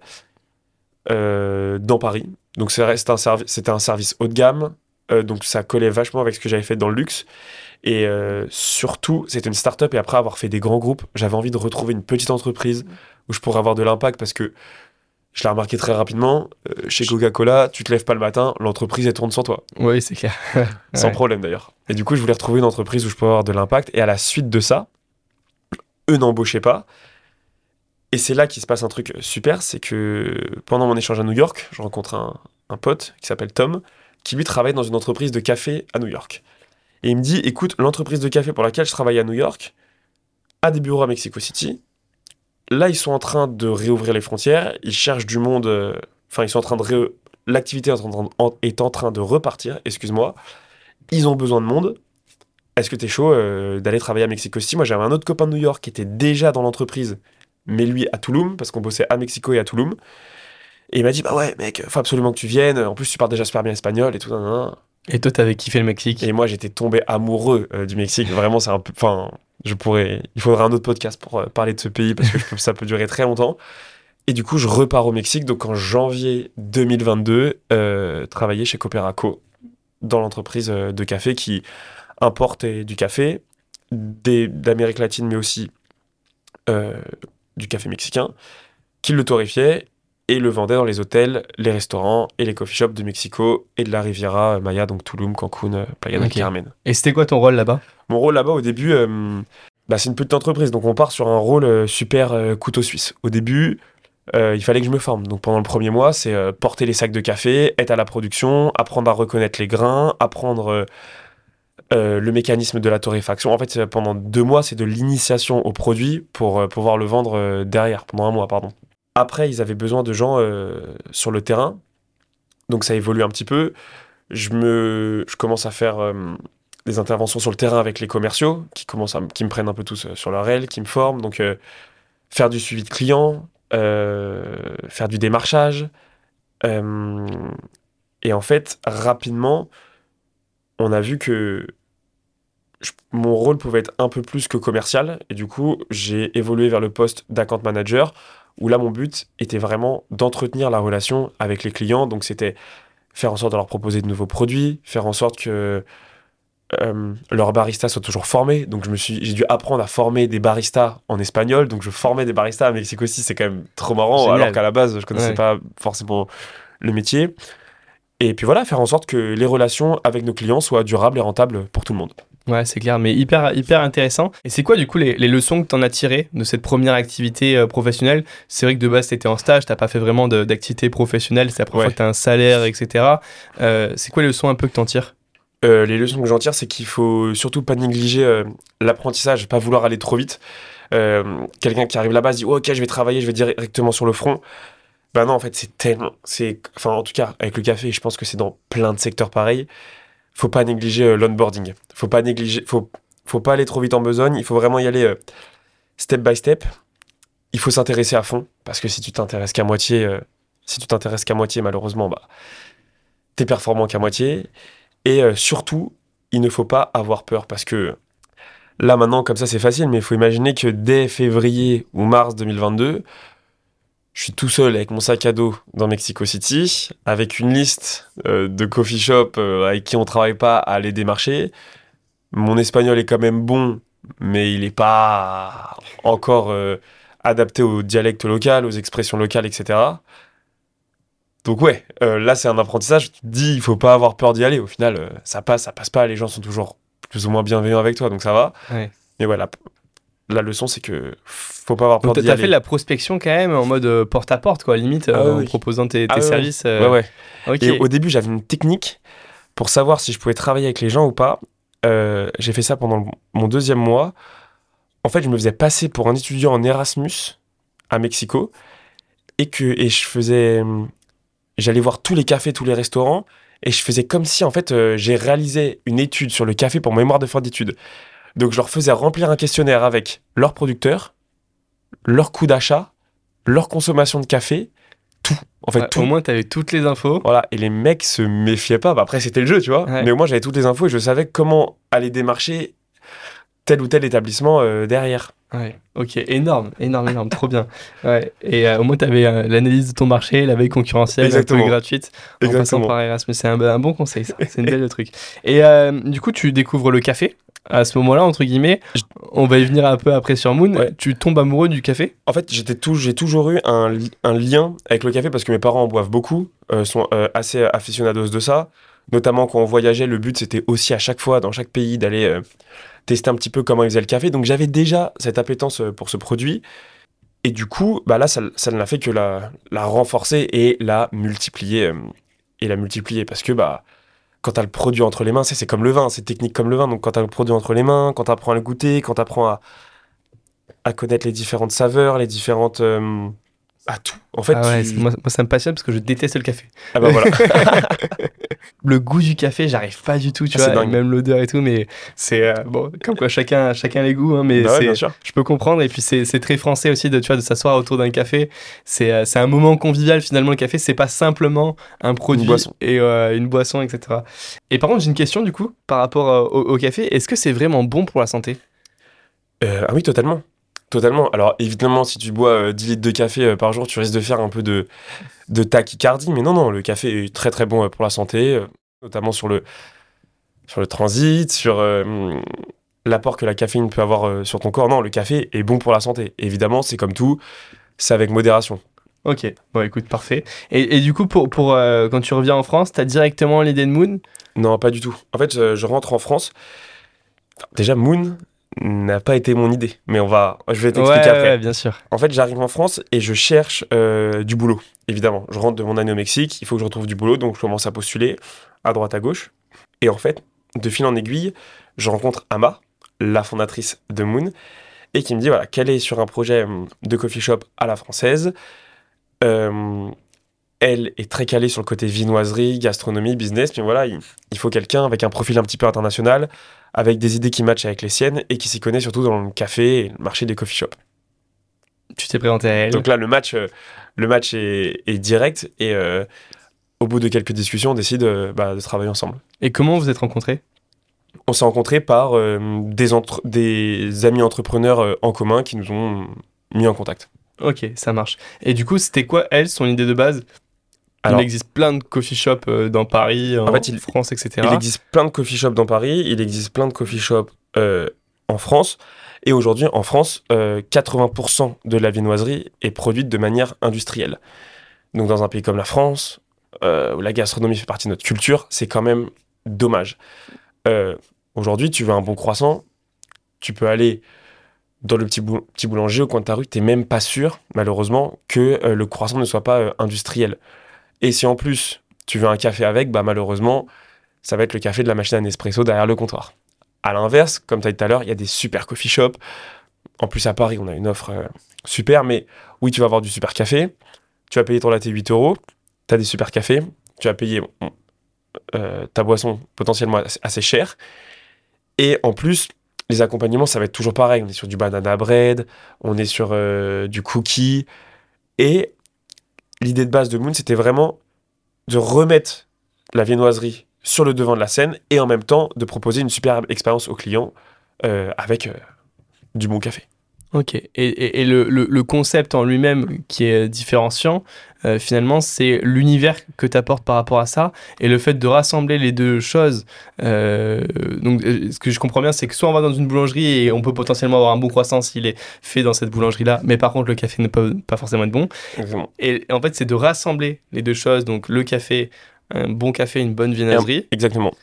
euh, dans Paris. Donc, c'était un, c'était un service haut de gamme, donc ça collait vachement avec ce que j'avais fait dans le luxe. Et surtout, c'était une start-up, et après avoir fait des grands groupes, j'avais envie de retrouver une petite entreprise où je pourrais avoir de l'impact parce que je l'ai remarqué très rapidement. Euh, chez Coca-Cola, tu te lèves pas le matin, l'entreprise elle tourne sans toi. Oui, c'est clair. sans problème d'ailleurs. Et du coup, je voulais retrouver une entreprise où je peux avoir de l'impact. Et à la suite de ça, eux n'embauchaient pas. Et c'est là qu'il se passe un truc super, c'est que pendant mon échange à New York, je rencontre un, un pote qui s'appelle Tom, qui lui travaille dans une entreprise de café à New York. Et il me dit, écoute, l'entreprise de café pour laquelle je travaille à New York a des bureaux à Mexico City, Là, ils sont en train de réouvrir les frontières. Ils cherchent du monde. Euh, enfin, ils sont en train de. L'activité est en train de repartir, excuse-moi. Ils ont besoin de monde. Est-ce que tu es chaud euh, d'aller travailler à Mexico? City Moi, j'avais un autre copain de New York qui était déjà dans l'entreprise, mais lui à Tulum, parce qu'on bossait à Mexico et à Tulum. Et il m'a dit Bah ouais, mec, faut absolument que tu viennes. En plus, tu parles déjà super bien espagnol et tout. Et toi, t'avais kiffé le Mexique Et moi, j'étais tombé amoureux euh, du Mexique. Vraiment, c'est un peu. Enfin, je pourrais. Il faudrait un autre podcast pour euh, parler de ce pays parce que ça peut durer très longtemps. Et du coup, je repars au Mexique. Donc, en janvier 2022, euh, travailler chez Cooperaco dans l'entreprise euh, de café qui importe du café d'Amérique latine, mais aussi du café mexicain, qui le torréfiait et le vendait dans les hôtels, les restaurants et les coffee shops de Mexico et de la Riviera Maya, donc Tulum, Cancun, euh, Playa del Carmen. Et c'était quoi ton rôle là-bas? Mon rôle là-bas au début, euh, bah, c'est une petite entreprise, donc on part sur un rôle euh, super couteau suisse. Au début, il fallait que je me forme. Donc pendant le premier mois, c'est porter les sacs de café, être à la production, apprendre à reconnaître les grains, apprendre le mécanisme de la torréfaction. En fait, pendant deux mois, c'est de l'initiation au produit pour pouvoir le vendre derrière, pendant un mois, pardon. Après, ils avaient besoin de gens euh, sur le terrain. Donc ça évolue un petit peu. Je, me, je commence à faire euh, des interventions sur le terrain avec les commerciaux qui me prennent un peu tous euh, sur leur aile, qui me forment. Donc faire du suivi de clients, faire du démarchage. et en fait, rapidement, on a vu que mon rôle pouvait être un peu plus que commercial. Et du coup, j'ai évolué vers le poste d'account manager où là, mon but était vraiment d'entretenir la relation avec les clients. Donc, c'était faire en sorte de leur proposer de nouveaux produits, faire en sorte que euh, leurs baristas soient toujours formés. Donc, je me suis, j'ai dû apprendre à former des baristas en espagnol. Donc, je formais des baristas à Mexique aussi. C'est quand même trop marrant, alors qu'à la base, je connaissais pas forcément le métier. Et puis voilà, faire en sorte que les relations avec nos clients soient durables et rentables pour tout le monde. Ouais, c'est clair, mais hyper, hyper intéressant. Et c'est quoi, du coup, les, les leçons que tu en as tirées de cette première activité euh, professionnelle? C'est vrai que de base, tu étais en stage, tu pas fait vraiment d'activité professionnelle, c'est la première fois que tu as un salaire, etc. Euh, c'est quoi les leçons un peu que tu en tires? Euh, Les leçons que j'en tire, c'est qu'il faut surtout pas négliger l'apprentissage, pas vouloir aller trop vite. Quelqu'un qui arrive là-bas se dit Ok, je vais travailler, je vais directement sur le front. Bah non, en fait, c'est tellement. c'est Enfin, en tout cas, avec le café, je pense que c'est dans plein de secteurs pareils. Faut pas négliger euh, l'onboarding. Faut pas négliger. Faut, faut pas aller trop vite en besogne. Il faut vraiment y aller euh, step by step. Il faut s'intéresser à fond. Parce que si tu t'intéresses qu'à moitié, euh, si tu t'intéresses qu'à moitié, malheureusement, bah, t'es performant qu'à moitié. Et surtout, il ne faut pas avoir peur. Parce que là, maintenant, comme ça, c'est facile. Mais il faut imaginer que dès février ou mars 2022, je suis tout seul avec mon sac à dos dans Mexico City, avec une liste euh, de coffee shop euh, avec qui on travaille pas à les démarcher. Mon espagnol est quand même bon, mais il n'est pas encore euh, adapté au dialecte local, aux expressions locales, etc. Donc ouais, là c'est un apprentissage. Tu te dis, il faut pas avoir peur d'y aller. Au final, ça passe, ça passe pas. Les gens sont toujours plus ou moins bienveillants avec toi, donc ça va. Mais voilà, la leçon, c'est que faut pas avoir peur d'y aller. Fait de la prospection quand même en mode euh, porte à porte, quoi, limite, ah euh, en proposant tes, ah services. Euh. Ouais, ouais. Et au début, j'avais une technique pour savoir si je pouvais travailler avec les gens ou pas. J'ai fait ça pendant mon deuxième mois. En fait, je me faisais passer pour un étudiant en Erasmus à Mexico et que et je faisais, j'allais voir tous les cafés, tous les restaurants et je faisais comme si en fait j'ai réalisé une étude sur le café pour mémoire de fin d'études. Donc je leur faisais remplir un questionnaire avec leur producteur, leur coût d'achat, leur consommation de café, tout. En fait, tout. Au moins, tu avais toutes les infos. Voilà, et les mecs se méfiaient pas. Bah, après, c'était le jeu, tu vois. Mais moi, j'avais toutes les infos et je savais comment aller démarcher tel ou tel établissement euh, derrière. Ouais, ok, énorme, énorme, énorme, trop bien. Ouais. Et euh, au moins, tu avais euh, l'analyse de ton marché, la veille concurrentielle, Exactement. gratuite, en Exactement. passant par Erasmus. C'est un, un, bon conseil, ça. C'est une belle truc. Et du coup, tu découvres le café à ce moment-là, entre guillemets, on va y venir un peu après sur Moon, tu tombes amoureux du café? En fait, j'étais tout, j'ai toujours eu un, lien avec le café parce que mes parents en boivent beaucoup, euh, sont euh, assez aficionados de ça. Notamment quand on voyageait, le but c'était aussi à chaque fois, dans chaque pays, d'aller euh, tester un petit peu comment ils faisaient le café. Donc j'avais déjà cette appétence pour ce produit. Et du coup, bah là, ça, ne l'a fait que la, renforcer et la multiplier. et la multiplier parce que bah, quand tu as le produit entre les mains, c'est comme le vin, c'est technique comme le vin. Donc quand tu as le produit entre les mains, quand tu apprends à le goûter, quand tu apprends à, à connaître les différentes saveurs, les différentes... Euh, à tout. En fait, ah moi, ça me passionne parce que je déteste le café. Ah bah voilà. le goût du café, j'arrive pas du tout, tu ah, vois, même l'odeur et tout, mais c'est euh, bon, comme quoi chacun, chacun les goûts, hein, mais bah je peux comprendre. Et puis c'est très français aussi de, tu vois, de s'asseoir autour d'un café. C'est euh, un moment convivial finalement. Le café, c'est pas simplement un produit une boisson. et euh, une boisson, etc. Et par contre, j'ai une question du coup par rapport au, au café. Est-ce que c'est vraiment bon pour la santé? Ah oui, totalement. Totalement. Alors évidemment, si tu bois 10 euh, litres de café euh, par jour, tu risques de faire un peu de, de tachycardie. Mais non, non, le café est très très bon euh, pour la santé, notamment sur le, sur le transit, sur l'apport que la caféine peut avoir sur ton corps. Non, le café est bon pour la santé. Évidemment, c'est comme tout, c'est avec modération. Ok, bon écoute, parfait. Et, du coup, pour, pour quand tu reviens en France, tu as directement l'idée de Moon? Non, pas du tout. En fait, je rentre en France. Déjà, Moon, n'a pas été mon idée. Mais on va, je vais t'expliquer après. bien sûr. En fait, j'arrive en France et je cherche euh, du boulot. Évidemment, je rentre de mon année au Mexique, il faut que je retrouve du boulot, donc je commence à postuler à droite à gauche. Et en fait, de fil en aiguille, je rencontre Ama, la fondatrice de Moon, et qui me dit voilà, qu'elle est sur un projet euh, de coffee shop à la française. Euh, elle est très calée sur le côté vinoiserie, gastronomie, business. Mais voilà, il, faut quelqu'un avec un profil un petit peu international, avec des idées qui matchent avec les siennes et qui s'y connaît surtout dans le café et le marché des coffee shops. Tu t'es présenté à elle. Donc là, le match, euh, le match est, direct et euh, au bout de quelques discussions, on décide euh, bah, de travailler ensemble. Et comment vous êtes rencontrés? On s'est rencontrés par des, des amis entrepreneurs en commun qui nous ont mis en contact. Ok, ça marche. Et du coup, c'était quoi, elle, son idée de base? Il existe plein de coffee shops euh, dans Paris, en, fait, France, etc. Il existe plein de coffee shops dans Paris, il existe plein de coffee shops euh, en France. Et aujourd'hui, en France, 80% euh, de la viennoiserie est produite de manière industrielle. Donc dans un pays comme la France, où la gastronomie fait partie de notre culture, c'est quand même dommage. aujourd'hui, tu veux un bon croissant, tu peux aller dans le petit, petit boulanger au coin de ta rue, tu n'es même pas sûr, malheureusement, que le croissant ne soit pas industriel. Et si en plus tu veux un café avec, bah malheureusement, ça va être le café de la machine à Nespresso derrière le comptoir. À l'inverse, comme tu as dit tout à l'heure, il y a des super coffee shops. En plus, à Paris, on a une offre euh, super, mais oui, tu vas avoir du super café, tu vas payer ton latte 8 euros, tu as des super cafés, tu vas payer euh, ta boisson potentiellement assez cher. Et en plus, les accompagnements, ça va être toujours pareil. On est sur du banana bread, on est sur euh, du cookie. Et l'idée de base de Moon, c'était vraiment de remettre la viennoiserie sur le devant de la scène et en même temps de proposer une superbe expérience aux clients euh, avec du bon café. Ok, et, le, concept en lui-même qui est différenciant, euh, finalement, c'est l'univers que tu apportes par rapport à ça et le fait de rassembler les deux choses. Euh, donc, euh, ce que je comprends bien, c'est que soit on va dans une boulangerie et on peut potentiellement avoir un bon croissant s'il est fait dans cette boulangerie-là, mais par contre, le café ne peut pas forcément être bon. Et en fait, c'est de rassembler les deux choses, donc le café, un bon café, une bonne viennoiserie. Exactement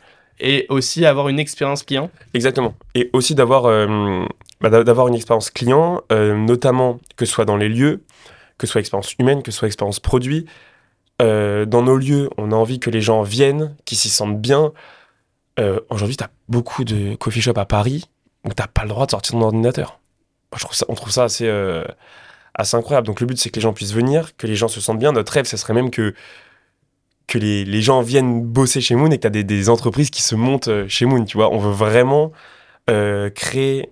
et aussi avoir une expérience client. Exactement. Et aussi d'avoir bah, d'avoir une expérience client, euh, notamment que ce soit dans les lieux, que ce soit expérience humaine, que ce soit expérience produit. Euh, dans nos lieux, on a envie que les gens viennent, qu'ils s'y sentent bien. Euh, aujourd'hui, tu as beaucoup de coffee shops à Paris où tu pas le droit de sortir ton ordinateur. on trouve ça assez, assez incroyable. Donc le but, c'est que les gens puissent venir, que les gens se sentent bien. Notre rêve, ce serait même que, que les, les gens viennent bosser chez Moon et que tu as des, des, entreprises qui se montent chez Moon. Tu vois, on veut vraiment créer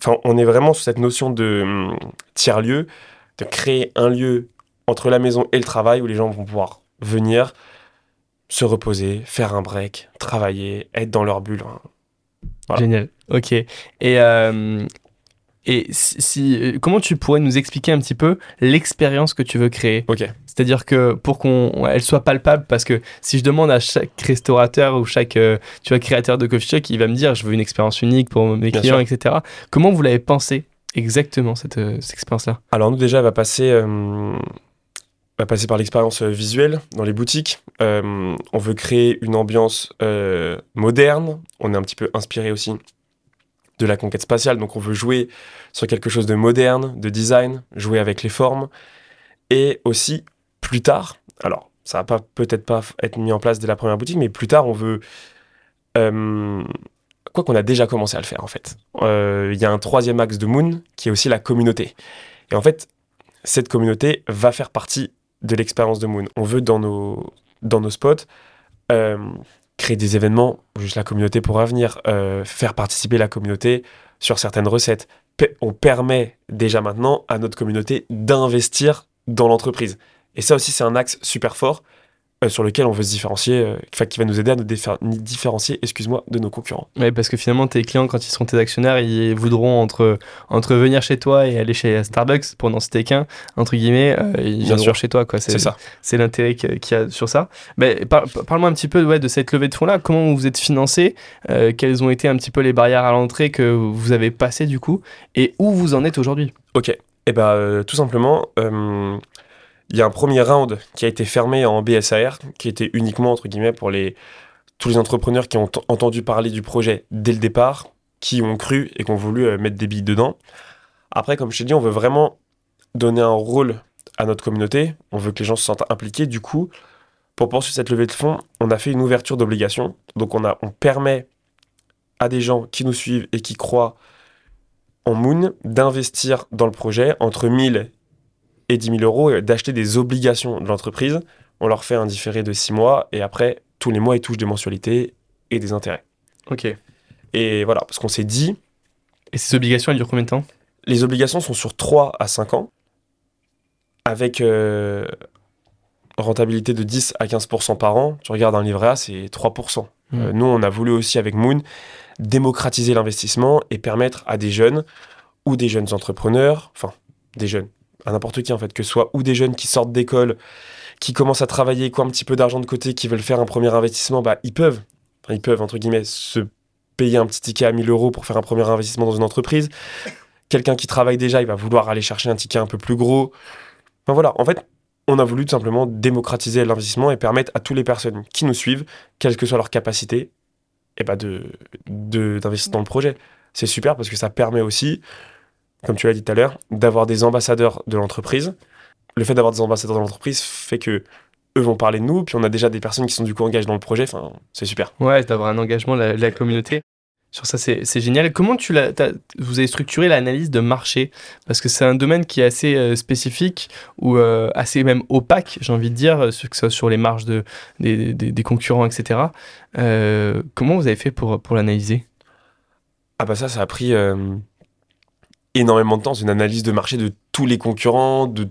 Enfin, on est vraiment sur cette notion de hum, tiers-lieu, de créer un lieu entre la maison et le travail où les gens vont pouvoir venir se reposer, faire un break, travailler, être dans leur bulle. Hein. Génial. Ok. Et, euh, et si, euh, comment tu pourrais nous expliquer un petit peu l'expérience que tu veux créer Ok. C'est-à-dire que pour qu'elle soit palpable, parce que si je demande à chaque restaurateur ou chaque euh, tu vois, créateur de coffee shop, il va me dire je veux une expérience unique pour mes clients, etc. Comment vous l'avez pensé exactement cette, euh, cette expérience-là? Alors nous déjà, elle va passer, va passer par l'expérience visuelle dans les boutiques. on veut créer une ambiance moderne. On est un petit peu inspiré aussi de la conquête spatiale. Donc on veut jouer sur quelque chose de moderne, de design, jouer avec les formes. Et aussi, plus tard, alors ça va pas peut-être pas être mis en place dès la première boutique, mais plus tard, on veut... Euh, quoi qu'on a déjà commencé à le faire en fait. Euh, il y a un troisième axe de Moon qui est aussi la communauté. Et en fait, cette communauté va faire partie de l'expérience de Moon. On veut dans nos, dans nos spots euh, créer des événements juste la communauté pourra venir, euh, faire participer la communauté sur certaines recettes. on permet déjà maintenant à notre communauté d'investir dans l'entreprise. Et ça aussi, c'est un axe super fort euh, sur lequel on veut se différencier, euh, qui va nous aider à nous différencier, excuse-moi, de nos concurrents. Oui, parce que finalement, tes clients, quand ils seront tes actionnaires, ils voudront entre, entre venir chez toi et aller chez Starbucks, pour n'en citer qu'un, entre guillemets, euh, ils viendront chez toi. C'est ça. C'est l'intérêt qu'il y a sur ça. Mais parle-moi un petit peu ouais, de cette levée de fonds-là. Comment vous êtes financé Quelles ont été un petit peu les barrières à l'entrée que vous avez passées du coup Et où vous en êtes aujourd'hui? Ok. Et eh ben, tout simplement, il y a un premier round qui a été fermé en BSAR, qui était uniquement, entre guillemets, pour les, tous les entrepreneurs qui ont entendu parler du projet dès le départ, qui ont cru et qui ont voulu euh, mettre des billes dedans. Après, comme je t'ai dit, on veut vraiment donner un rôle à notre communauté, on veut que les gens se sentent impliqués. Du coup, pour poursuivre cette levée de fonds, on a fait une ouverture d'obligation. Donc on, a, on permet à des gens qui nous suivent et qui croient en Moon d'investir dans le projet entre 1000 et 10 000 euros d'acheter des obligations de l'entreprise. On leur fait un différé de 6 mois et après, tous les mois, ils touchent des mensualités et des intérêts. Ok. Et voilà, parce qu'on s'est dit. Et ces obligations, elles durent combien de temps? Les obligations sont sur 3 à 5 ans, avec euh, rentabilité de 10 à 15% par an. Tu regardes un livret A, c'est 3%. Hmm. Euh, nous, on a voulu aussi, avec Moon, démocratiser l'investissement et permettre à des jeunes ou des jeunes entrepreneurs, enfin, des jeunes, à n'importe qui en fait, que ce soit ou des jeunes qui sortent d'école, qui commencent à travailler, qui ont un petit peu d'argent de côté, qui veulent faire un premier investissement, bah ils peuvent, ils peuvent entre guillemets se payer un petit ticket à 1000 euros pour faire un premier investissement dans une entreprise. Quelqu'un qui travaille déjà, il va vouloir aller chercher un ticket un peu plus gros. Enfin voilà, en fait, on a voulu tout simplement démocratiser l'investissement et permettre à toutes les personnes qui nous suivent, quelle que soit leur capacité, eh bah de d'investir dans le projet. C'est super parce que ça permet aussi comme tu l'as dit tout à l'heure, d'avoir des ambassadeurs de l'entreprise. Le fait d'avoir des ambassadeurs de l'entreprise fait que eux vont parler de nous, puis on a déjà des personnes qui sont du coup engagées dans le projet. Enfin, c'est super. Ouais, d'avoir un engagement de la, communauté. sur ça, c'est génial. Comment tu l'as, vous avez structuré l'analyse de marché? Parce que c'est un domaine qui est assez euh, spécifique ou euh, assez même opaque, j'ai envie de dire, que ce soit sur les marges de, des, des, concurrents, etc. Euh, comment vous avez fait pour, pour l'analyser? Ah bah ça, ça a pris énormément de temps. C'est une analyse de marché de tous les concurrents, de,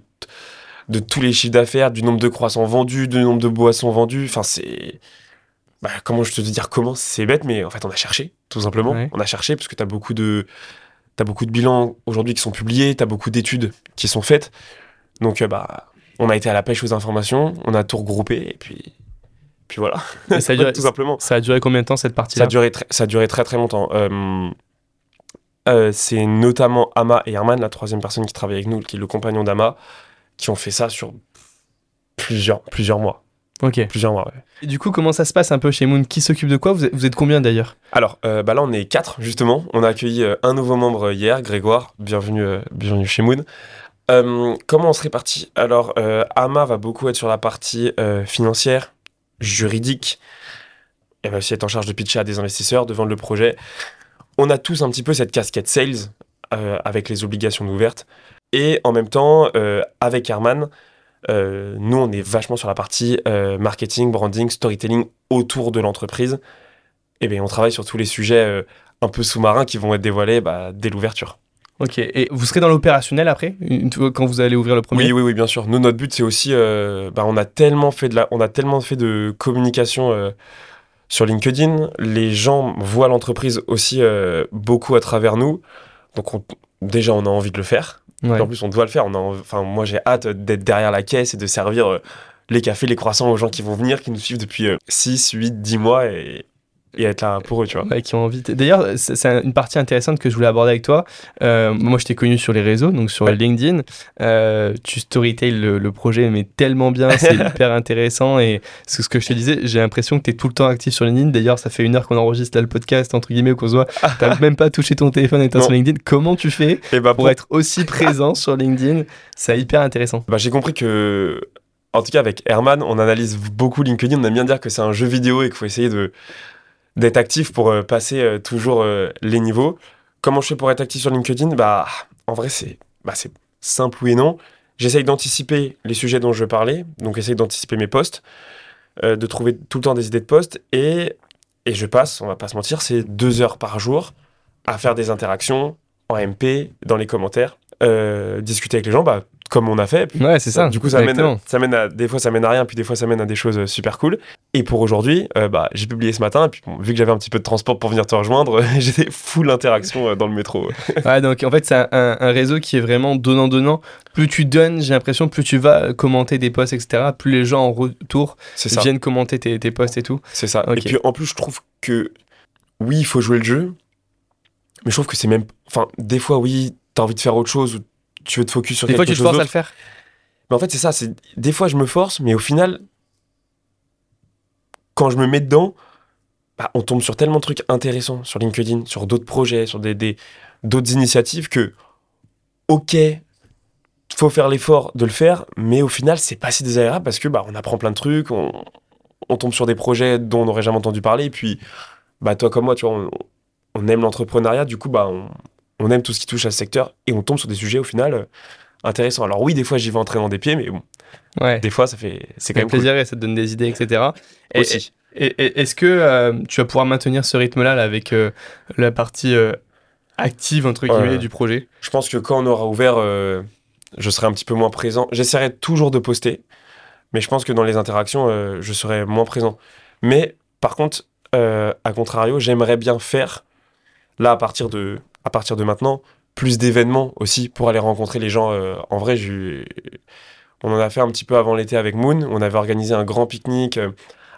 de tous les chiffres d'affaires, du nombre de croissants vendus, du nombre de boissons vendues. Enfin, c'est bah, comment je te dire comment c'est bête mais en fait on a cherché tout simplement. On a cherché parce que tu as beaucoup de beaucoup de bilans aujourd'hui qui sont publiés tu as beaucoup d'études qui sont faites. Donc euh, bah on a été à la pêche aux informations on a tout regroupé et puis puis voilà. Ça a duré, tout simplement. ça a duré combien de temps cette partie là ça a duré ça a duré très très longtemps. Euh, euh, c'est notamment Ama et Herman la troisième personne qui travaille avec nous qui est le compagnon d'Ama qui ont fait ça sur plusieurs plusieurs mois Ok. Plusieurs mois, ouais. Et du coup, comment ça se passe un peu chez Moon? Qui s'occupe de quoi? Vous êtes, combien d'ailleurs? Alors, euh, bah là, on est quatre, justement. On a accueilli euh, un nouveau membre hier, Grégoire. Bienvenue, bienvenue chez Moon. comment on se répartit Alors, Ama va beaucoup être sur la partie financière, juridique. Elle va aussi être en charge de pitcher à des investisseurs, de vendre le projet. On a tous un petit peu cette casquette sales, avec les obligations ouvertes. Et en même temps, avec Herman, euh, nous, on est vachement sur la partie euh, marketing, branding, storytelling autour de l'entreprise. Et bien, on travaille sur tous les sujets euh, un peu sous-marins qui vont être dévoilés bah, dès l'ouverture. Ok, et vous serez dans l'opérationnel après, quand vous allez ouvrir le premier? Oui, oui, oui, bien sûr. Nous, notre but, c'est aussi, bah, on, a tellement fait de la, on a tellement fait de communication sur LinkedIn, les gens voient l'entreprise aussi beaucoup à travers nous. Donc, déjà, on a envie de le faire. En plus, on doit le faire. On enfin, moi, j'ai hâte d'être derrière la caisse et de servir euh, les cafés, les croissants aux gens qui vont venir, qui nous suivent depuis 6, 8, 10 mois et, et être là pour eux, tu vois. qui ont envie. D'ailleurs, c'est une partie intéressante que je voulais aborder avec toi. Euh, moi, je t'ai connu sur les réseaux, donc sur LinkedIn. Euh, tu storytell le, le, projet, mais tellement bien, c'est hyper intéressant. Et c'est ce que je te disais, j'ai l'impression que tu es tout le temps actif sur LinkedIn. D'ailleurs, ça fait une heure qu'on enregistre là le podcast, entre guillemets, qu'on se voit. Tu même pas touché ton téléphone et sur LinkedIn. Comment tu fais et eh bah, pour... être aussi présent sur LinkedIn? C'est hyper intéressant. Bah, j'ai compris que en tout cas, avec Herman, on analyse beaucoup LinkedIn. On aime bien dire que c'est un jeu vidéo et qu'il faut essayer de, d'être actif pour euh, passer euh, toujours euh, les niveaux. Comment je fais pour être actif sur LinkedIn? Bah, en vrai, c'est bah, simple oui et non. J'essaye d'anticiper les sujets dont je veux parler, donc essaye d'anticiper mes posts, de trouver tout le temps des idées de posts, et, et je passe, on va pas se mentir, c'est deux heures par jour à faire des interactions en MP, dans les commentaires, discuter avec les gens, bah, comme on a fait. ouais, c'est ça. Du coup, ça mène, ça mène à, des fois, ça mène à rien, puis des fois, ça mène à des choses super cool. Et pour aujourd'hui, euh, bah, j'ai publié ce matin, et puis vu que j'avais un petit peu de transport pour venir te rejoindre, j'étais full interaction euh, dans le métro. ouais, donc en fait, c'est un, réseau qui est vraiment donnant-donnant. Plus tu donnes, j'ai l'impression, plus tu vas commenter des posts, etc., plus les gens en retour viennent commenter tes, tes posts et tout. C'est ça. Et puis en plus, je trouve que oui, il faut jouer le jeu, mais je trouve que c'est même. Enfin, des fois, oui, t'as envie de faire autre chose, tu veux te focus sur des quelque chose. Des fois, tu te forces à le faire. Mais en fait, c'est ça. C'est des fois, je me force, mais au final, quand je me mets dedans, bah, on tombe sur tellement de trucs intéressants sur LinkedIn, sur d'autres projets, sur des, d'autres initiatives que, ok, faut faire l'effort de le faire, mais au final, c'est pas si désagréable parce que bah, on apprend plein de trucs, on, tombe sur des projets dont on n'aurait jamais entendu parler, et puis, bah, toi comme moi, tu vois, on, on aime l'entrepreneuriat, du coup, bah, on, on aime tout ce qui touche à ce secteur et on tombe sur des sujets au final euh, intéressants. Alors oui, des fois j'y vais en traînant des pieds, mais bon, ouais. des fois ça fait, c'est quand même plaisir et ça te donne des idées, etc. Et, Aussi. Est-ce que euh, tu vas pouvoir maintenir ce rythme-là avec euh, la partie active entre guillemets du projet? Je pense que quand on aura ouvert, je serai un petit peu moins présent. J'essaierai toujours de poster, mais je pense que dans les interactions, je serai moins présent. Mais par contre, à contrario, j'aimerais bien faire là à partir de à partir de maintenant, plus d'événements aussi pour aller rencontrer les gens. Euh, en vrai, on en a fait un petit peu avant l'été avec Moon. On avait organisé un grand pique-nique euh,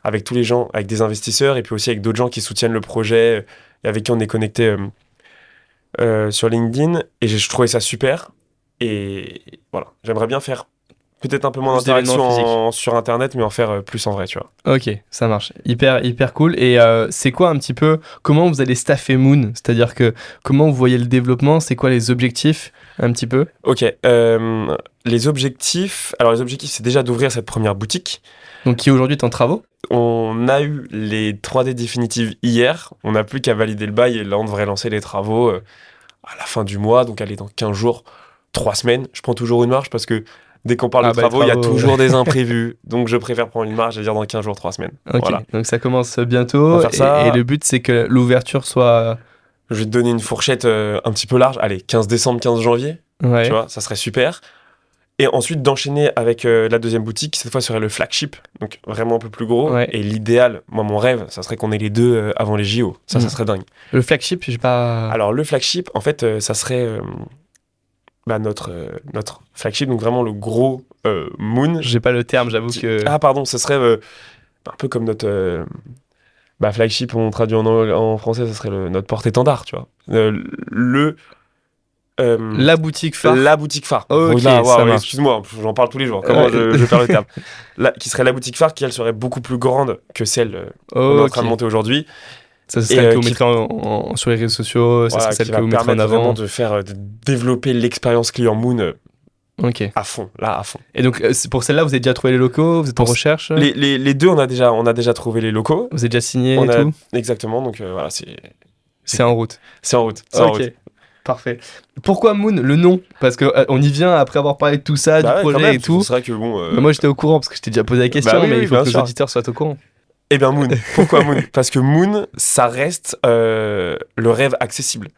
avec tous les gens, avec des investisseurs et puis aussi avec d'autres gens qui soutiennent le projet euh, et avec qui on est connecté sur LinkedIn. Et je trouvais ça super. Et voilà, j'aimerais bien faire peut-être un peu moins d'interaction sur internet mais en faire euh, plus en vrai tu vois ok ça marche hyper hyper cool et euh, c'est quoi un petit peu comment vous allez staffer Moon? C'est à dire que comment vous voyez le développement? C'est quoi les objectifs un petit peu? Ok euh, les objectifs, alors les objectifs, c'est déjà d'ouvrir cette première boutique. Donc qui aujourd'hui est en travaux? On a eu les 3D définitives hier. On n'a plus qu'à valider le bail et là, on devrait lancer les travaux à la fin du mois. Donc, aller dans 15 jours, 3 semaines. Je prends toujours une marge parce que dès qu'on parle ah de bah, travaux, il y a toujours des imprévus. Donc, je préfère prendre une marge et dire dans 15 jours, 3 semaines. Donc ça commence bientôt. Et, ça. et, le but, c'est que l'ouverture soit. Je vais te donner une fourchette euh, un petit peu large. Allez, 15 décembre, 15 janvier. Ouais. Tu vois, ça serait super. Et ensuite d'enchaîner avec euh, la deuxième boutique, cette fois serait le flagship, donc vraiment un peu plus gros. Et l'idéal, moi mon rêve, ça serait qu'on ait les deux euh, avant les JO. Ça, ça mm. serait dingue. Le flagship, j'ai pas. Alors le flagship, en fait, ça serait bah, notre notre flagship, donc vraiment le gros Moon. J'ai pas le terme, j'avoue que. Ah pardon, ce serait un peu comme notre bah, flagship, on traduit en, en français, ça serait le, notre porte-étendard, tu vois. le euh, la boutique phare. La boutique phare. excuse-moi, j'en parle tous les jours. Comment je, je perds le terme Qui serait la boutique phare, qui elle serait beaucoup plus grande que celle euh, qu'on est en train de monter aujourd'hui. Ça serait celle que vous mettrez en, sur les réseaux sociaux, ça serait celle que vous mettrez en avant. de faire, euh, de développer l'expérience client Moon à fond, là, à fond. Et donc, pour celle-là, vous avez déjà trouvé les locaux Vous êtes en recherche les, les, les, deux, on a, déjà, on a déjà trouvé les locaux. Vous avez déjà signé et tout Exactement, donc voilà, c'est. C'est en route. C'est en route. En route. Parfait. Pourquoi Moon Le nom? Parce qu'on euh, on y vient après avoir parlé de tout ça, bah du projet et tout. C'est vrai que bon. Euh, moi j'étais au courant parce que je t'ai déjà posé la question, bah mais il faut que les auditeurs soient au courant. Eh bien Moon. Pourquoi Moon? Parce que Moon, ça reste euh, le rêve accessible.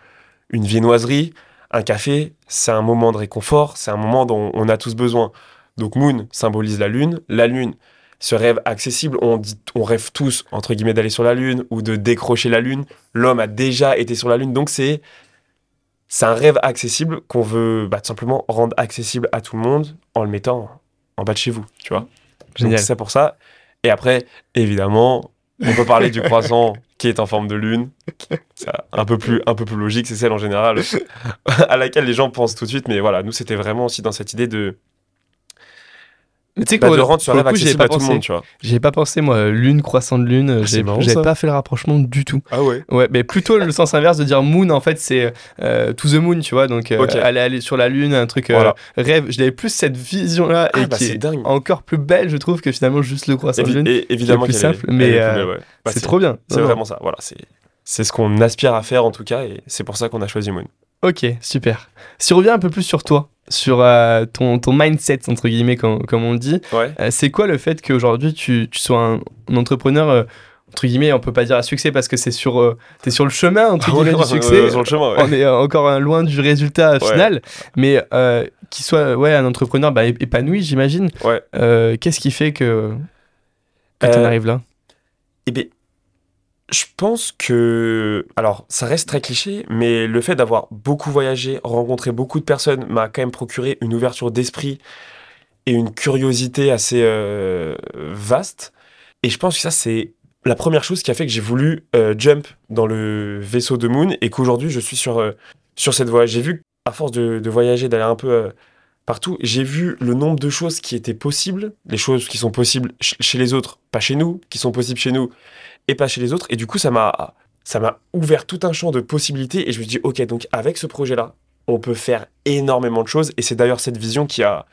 Une viennoiserie, un café, c'est un moment de réconfort, c'est un moment dont on a tous besoin. Donc Moon symbolise la lune. La lune, ce rêve accessible, on, dit, on rêve tous, entre guillemets, d'aller sur la lune ou de décrocher la lune. L'homme a déjà été sur la lune, donc c'est c'est un rêve accessible qu'on veut bah, tout simplement rendre accessible à tout le monde en le mettant en bas de chez vous, tu vois? Génial. C'est pour ça. Et après, évidemment, on peut parler du croissant qui est en forme de lune. un peu plus, un peu plus logique, c'est celle en général à laquelle les gens pensent tout de suite. Mais voilà, nous, c'était vraiment aussi dans cette idée de tu sais bah, de rendre rêve accessible à tout le monde, tu vois. J'ai pas pensé, moi, lune, croissant de lune, ah, j'avais pas fait le rapprochement du tout. Ah ouais Ouais, mais plutôt le sens inverse de dire moon, en fait, c'est euh, to the moon, tu vois, donc euh, aller, aller sur la lune, un truc euh, rêve. J'avais plus cette vision-là ah, et bah, qui est, encore plus belle, je trouve, que finalement juste le croissant de lune. Et, évidemment, plus simple, mais bah, c'est trop bien. C'est vraiment ça, voilà, c'est ce qu'on aspire à faire en tout cas, et c'est pour ça qu'on a choisi Moon. Ok, super. Si on revient un peu plus sur toi, sur euh, ton, ton, mindset, entre guillemets, comme, comme on le dit, euh, c'est quoi le fait qu'aujourd'hui tu, tu, sois un, entrepreneur, euh, entre guillemets, on peut pas dire à succès parce que c'est sur, es sur le chemin, entre ah guillemets, du succès. On est encore loin du résultat final, mais qu'il soit ouais, un entrepreneur bah, épanoui, j'imagine. Qu'est-ce qui fait que, que tu en arrives là? Eh bien, je pense que, alors ça reste très cliché, mais le fait d'avoir beaucoup voyagé, rencontré beaucoup de personnes, m'a quand même procuré une ouverture d'esprit et une curiosité assez euh, vaste. Et je pense que ça, c'est la première chose qui a fait que j'ai voulu euh, jump dans le vaisseau de Moon et qu'aujourd'hui je suis sur, euh, sur cette voie. J'ai vu, à force de, voyager, d'aller un peu partout, j'ai vu le nombre de choses qui étaient possibles, les choses qui sont possibles chez les autres, pas chez nous, qui sont possibles chez nous et pas chez les autres. Et du coup, ça m'a ça m'a ouvert tout un champ de possibilités et je me dis ok donc avec ce projet là on peut faire énormément de choses et c'est d'ailleurs cette vision qui a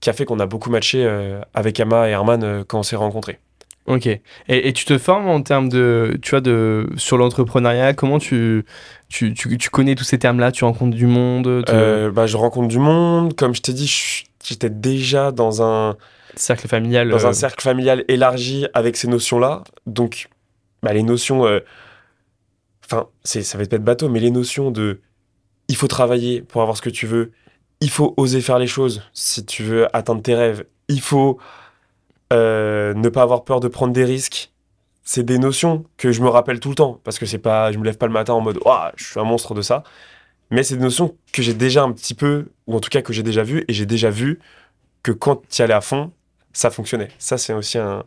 qui a fait qu'on a beaucoup matché euh, avec Ama et Herman euh, quand on s'est rencontrés. Ok. Et, et, tu te formes en termes de, tu vois, de sur l'entrepreneuriat? Comment tu tu, tu, tu, connais tous ces termes-là? Tu rencontres du monde euh, bah, je rencontre du monde. Comme je t'ai dit, j'étais déjà dans un cercle familial. Dans un cercle familial élargi avec ces notions-là. Donc bah, les notions. Euh, enfin, c'est ça va être peut-être bateau, mais les notions de. Il faut travailler pour avoir ce que tu veux. Il faut oser faire les choses si tu veux atteindre tes rêves. Il faut euh, ne pas avoir peur de prendre des risques. C'est des notions que je me rappelle tout le temps parce que c'est pas, je me lève pas le matin en mode, oh, je suis un monstre de ça. Mais c'est des notions que j'ai déjà un petit peu, ou en tout cas que j'ai déjà vues, et j'ai déjà vu que quand tu y allais à fond, ça fonctionnait. Ça, c'est aussi un,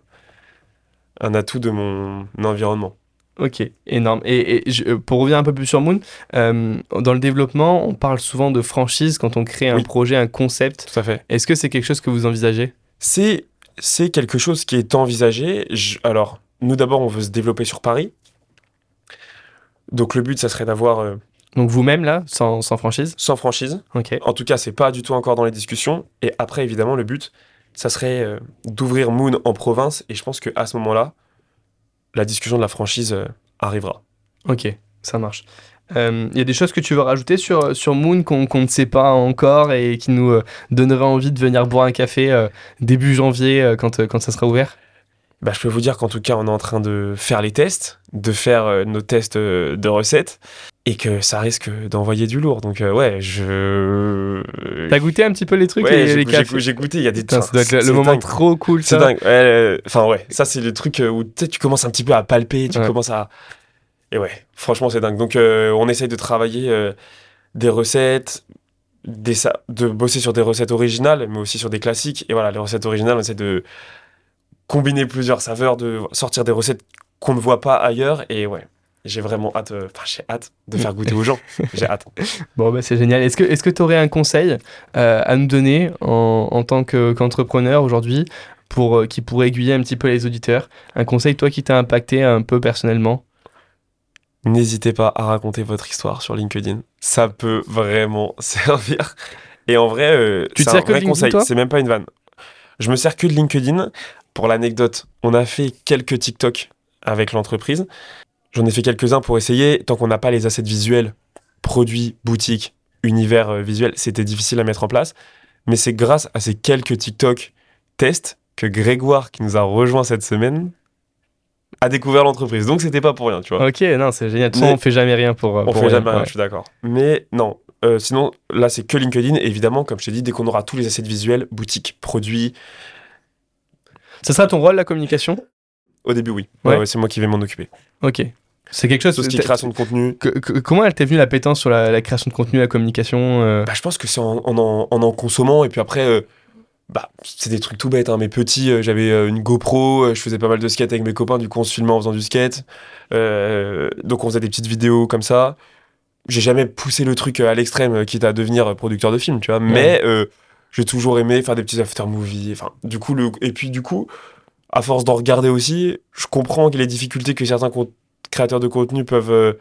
un atout de mon environnement. Ok, énorme. Et, euh, pour revenir un peu plus sur Moon, euh, dans le développement, on parle souvent de franchise quand on crée un projet, un concept. Tout à fait. Est-ce que c'est quelque chose que vous envisagez? C'est c'est quelque chose qui est envisagé. alors, nous d'abord, on veut se développer sur Paris. Donc le but, ça serait d'avoir euh, Donc vous-même là, sans, franchise? Sans franchise. Ok. En tout cas, c'est pas du tout encore dans les discussions. Et après, évidemment, le but, ça serait euh, d'ouvrir Moon en province. Et je pense qu'à ce moment-là, la discussion de la franchise euh, arrivera. Ok, ça marche. Il euh, y a des choses que tu veux rajouter sur, sur Moon qu'on ne sait pas encore et qui nous donneraient envie de venir boire un café début janvier quand, quand ça sera ouvert? Bah, je peux vous dire qu'en tout cas, on est en train de faire les tests, de faire nos tests de recettes et que ça risque d'envoyer du lourd. Donc euh, ouais, je. T'as goûté un petit peu les trucs et les cafés J'ai goûté, il y a des. trucs. le moment trop cool. C'est dingue. Enfin ouais, ça c'est le truc euh, où tu commences un petit peu à palper, tu commences à. Et ouais, franchement c'est dingue. Donc euh, on essaye de travailler des recettes, des de bosser sur des recettes originales, mais aussi sur des classiques. Et voilà, les recettes originales, on essaie de combiner plusieurs saveurs, de sortir des recettes qu'on ne voit pas ailleurs. Et ouais, j'ai vraiment hâte, euh, enfin j'ai hâte de faire goûter aux gens. J'ai hâte. Bon bah c'est génial. Est-ce que est-ce que tu aurais un conseil euh, à nous donner en, en tant qu'entrepreneur aujourd'hui pour euh, qui pourrait aiguiller un petit peu les auditeurs? Un conseil toi qui t'a impacté un peu personnellement? N'hésitez pas à raconter votre histoire sur LinkedIn. Ça peut vraiment servir. Et en vrai, tu c'est un vrai conseil. C'est même pas une vanne. Je me sers que de LinkedIn. Pour l'anecdote, on a fait quelques TikTok avec l'entreprise. J'en ai fait quelques-uns pour essayer. Tant qu'on n'a pas les assets visuels, produits, boutiques, univers euh, visuel, c'était difficile à mettre en place. Mais c'est grâce à ces quelques TikTok tests que Grégoire, qui nous a rejoint cette semaine, a découvert l'entreprise. Donc c'était pas pour rien, tu vois. Ok, non, c'est génial. Mais... on fait jamais rien pour. On fait jamais rien, je suis d'accord. Mais non, euh, sinon, là, c'est que LinkedIn. évidemment, comme je t'ai dit, dès qu'on aura tous les assets visuels, boutiques, produits. Ce sera ton rôle, la communication? Au début, oui. ouais c'est moi qui vais m'en occuper. Ok. C'est quelque chose. Tout ce qui est création de contenu. comment elle t'est venue la pétence sur la, création de contenu, la communication euh? Bah, Je pense que c'est en en, en, consommant. Et puis après, euh, bah, c'est des trucs tout bêtes. Hein. Mais petit, euh, j'avais une GoPro, je faisais pas mal de skate avec mes copains. Du coup, on se filmait en faisant du skate. donc, on faisait des petites vidéos comme ça. J'ai jamais poussé le truc à l'extrême, quitte à devenir producteur de film, tu vois. Mais j'ai toujours aimé faire des petits after movies. Enfin, du coup, le... Et puis, du coup, à force d'en regarder aussi, je comprends les difficultés que certains créateurs de contenu peuvent euh,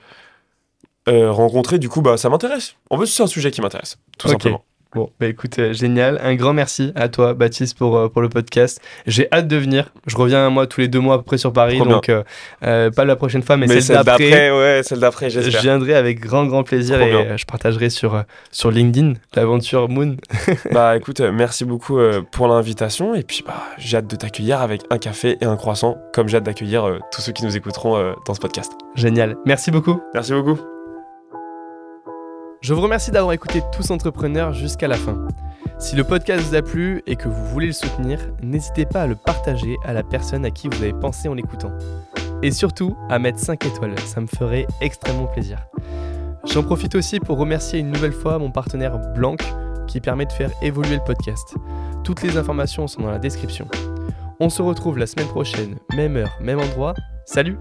euh, rencontrer. Du coup, bah, ça m'intéresse. En fait, c'est un sujet qui m'intéresse, tout simplement. Bon, bah écoute, euh, génial. Un grand merci à toi, Baptiste, pour, pour le podcast. J'ai hâte de venir. Je reviens, moi, tous les deux mois à peu près sur Paris. donc, pas la prochaine fois, mais, celle, d'après. Ouais, celle d'après, j'espère. Je viendrai avec grand, grand plaisir et je partagerai sur, sur LinkedIn l'aventure Moon. bah écoute, merci beaucoup pour l'invitation. Et puis, bah, j'ai hâte de t'accueillir avec un café et un croissant, comme j'ai hâte d'accueillir tous ceux qui nous écouteront dans ce podcast. Génial. Merci beaucoup. Merci beaucoup. Je vous remercie d'avoir écouté Tous Entrepreneurs jusqu'à la fin. Si le podcast vous a plu et que vous voulez le soutenir, n'hésitez pas à le partager à la personne à qui vous avez pensé en l'écoutant. Et surtout, à mettre 5 étoiles, ça me ferait extrêmement plaisir. J'en profite aussi pour remercier une nouvelle fois mon partenaire Blanc qui permet de faire évoluer le podcast. Toutes les informations sont dans la description. On se retrouve la semaine prochaine, même heure, même endroit. Salut